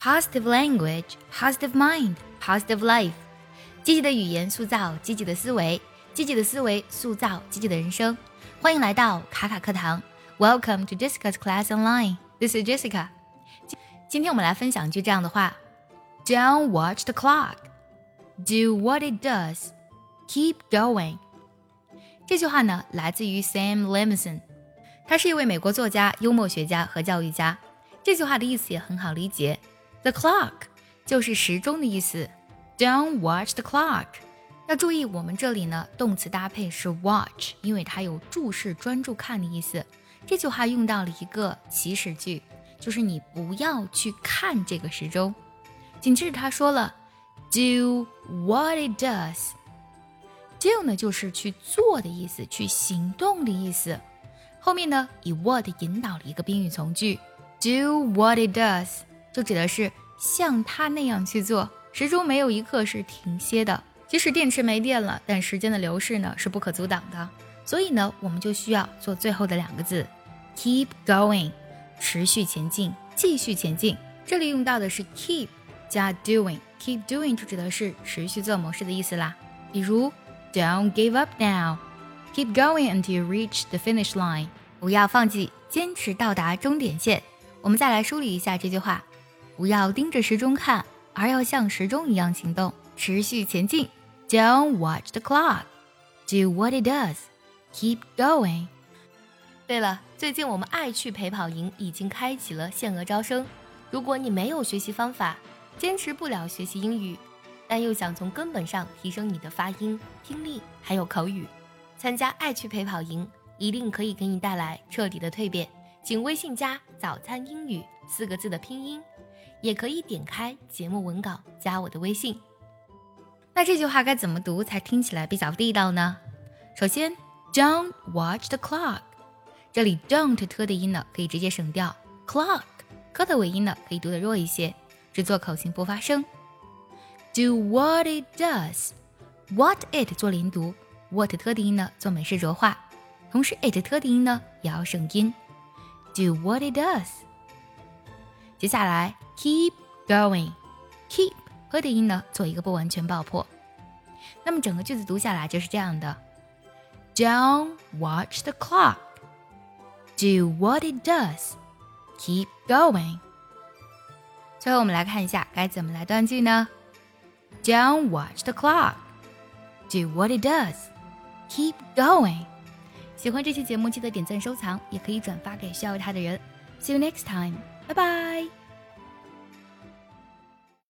positive language, positive mind, positive life。积极的语言塑造积极的思维，积极的思维塑造积极的人生。欢迎来到卡卡课堂，Welcome to Jessica's Class Online. This is Jessica. 今天我们来分享一句这样的话：Don't watch the clock. Do what it does. Keep going. 这句话呢，来自于 Sam Levinson，他是一位美国作家、幽默学家和教育家。这句话的意思也很好理解 ，The clock 就是时钟的意思。Don't watch the clock。要注意，我们这里呢，动词搭配是 watch，因为它有注视、专注看的意思。这句话用到了一个祈使句，就是你不要去看这个时钟。紧接着他说了，Do what it does。Do 呢就是去做的意思，去行动的意思。后面呢以 what 引导了一个宾语从句，Do what it does，就指的是像他那样去做。时钟没有一刻是停歇的，即使电池没电了，但时间的流逝呢是不可阻挡的。所以呢，我们就需要做最后的两个字，keep going，持续前进，继续前进。这里用到的是 keep 加 doing，keep doing 就指的是持续做某事的意思啦。比如，Don't give up now，keep going until you reach the finish line，不要放弃，坚持到达终点线。我们再来梳理一下这句话：不要盯着时钟看。而要像时钟一样行动，持续前进。Don't watch the clock. Do what it does. Keep going. 对了，最近我们爱趣陪跑营已经开启了限额招生。如果你没有学习方法，坚持不了学习英语，但又想从根本上提升你的发音、听力还有口语，参加爱趣陪跑营一定可以给你带来彻底的蜕变。请微信加“早餐英语”四个字的拼音。也可以点开节目文稿加我的微信。那这句话该怎么读才听起来比较地道呢？首先，Don't watch the clock。这里 don't 特的音呢可以直接省掉，clock 科的尾音呢可以读得弱一些，只做口型不发声。Do what it does，what it 做连读，what 特的音呢做美式浊化，同时 it 特的音呢也要省音。Do what it does。接下来。Keep going，keep 和的音呢做一个不完全爆破。那么整个句子读下来就是这样的：Don't watch the clock. Do what it does. Keep going. 最后我们来看一下该怎么来断句呢？Don't watch the clock. Do what it does. Keep going. 喜欢这期节目记得点赞收藏，也可以转发给需要它的人。See you next time. 拜拜。